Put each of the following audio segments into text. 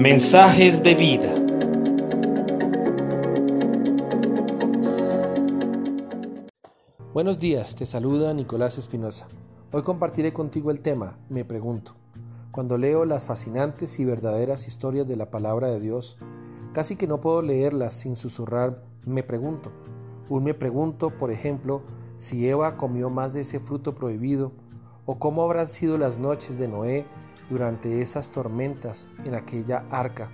Mensajes de vida. Buenos días, te saluda Nicolás Espinosa. Hoy compartiré contigo el tema Me pregunto. Cuando leo las fascinantes y verdaderas historias de la palabra de Dios, casi que no puedo leerlas sin susurrar Me pregunto. Un me pregunto, por ejemplo, si Eva comió más de ese fruto prohibido, o cómo habrán sido las noches de Noé durante esas tormentas en aquella arca,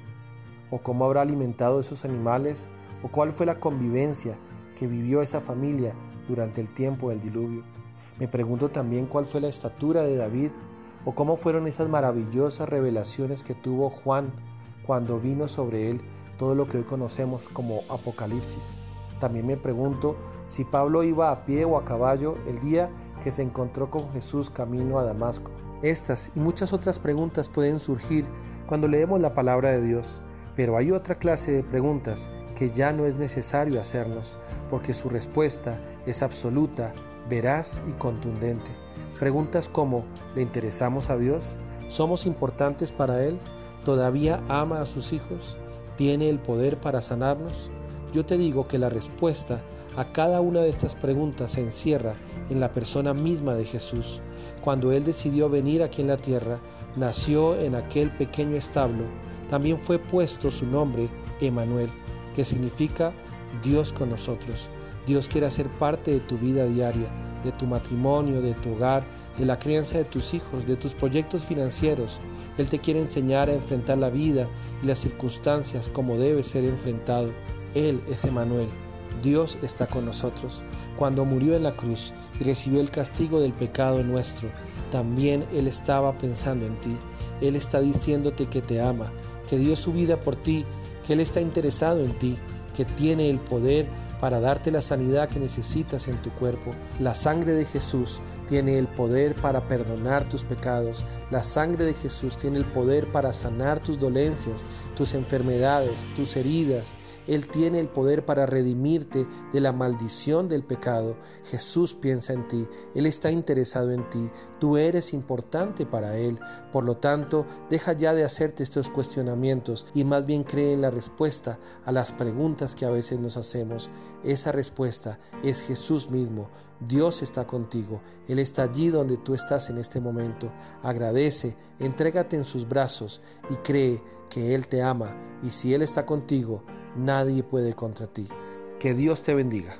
o cómo habrá alimentado esos animales, o cuál fue la convivencia que vivió esa familia durante el tiempo del diluvio. Me pregunto también cuál fue la estatura de David, o cómo fueron esas maravillosas revelaciones que tuvo Juan cuando vino sobre él todo lo que hoy conocemos como Apocalipsis. También me pregunto si Pablo iba a pie o a caballo el día que se encontró con Jesús camino a Damasco. Estas y muchas otras preguntas pueden surgir cuando leemos la palabra de Dios, pero hay otra clase de preguntas que ya no es necesario hacernos, porque su respuesta es absoluta, veraz y contundente. Preguntas como, ¿le interesamos a Dios? ¿Somos importantes para Él? ¿Todavía ama a sus hijos? ¿Tiene el poder para sanarnos? Yo te digo que la respuesta a cada una de estas preguntas se encierra en la persona misma de Jesús. Cuando Él decidió venir aquí en la tierra, nació en aquel pequeño establo, también fue puesto su nombre Emanuel, que significa Dios con nosotros. Dios quiere hacer parte de tu vida diaria, de tu matrimonio, de tu hogar, de la crianza de tus hijos, de tus proyectos financieros. Él te quiere enseñar a enfrentar la vida y las circunstancias como debe ser enfrentado. Él es Emanuel. Dios está con nosotros. Cuando murió en la cruz y recibió el castigo del pecado nuestro, también Él estaba pensando en ti. Él está diciéndote que te ama, que dio su vida por ti, que Él está interesado en ti, que tiene el poder para darte la sanidad que necesitas en tu cuerpo. La sangre de Jesús tiene el poder para perdonar tus pecados. La sangre de Jesús tiene el poder para sanar tus dolencias, tus enfermedades, tus heridas. Él tiene el poder para redimirte de la maldición del pecado. Jesús piensa en ti. Él está interesado en ti. Tú eres importante para Él. Por lo tanto, deja ya de hacerte estos cuestionamientos y más bien cree en la respuesta a las preguntas que a veces nos hacemos. Esa respuesta es Jesús mismo. Dios está contigo. Él está allí donde tú estás en este momento. Agradece, entrégate en sus brazos y cree que Él te ama. Y si Él está contigo, nadie puede contra ti. Que Dios te bendiga.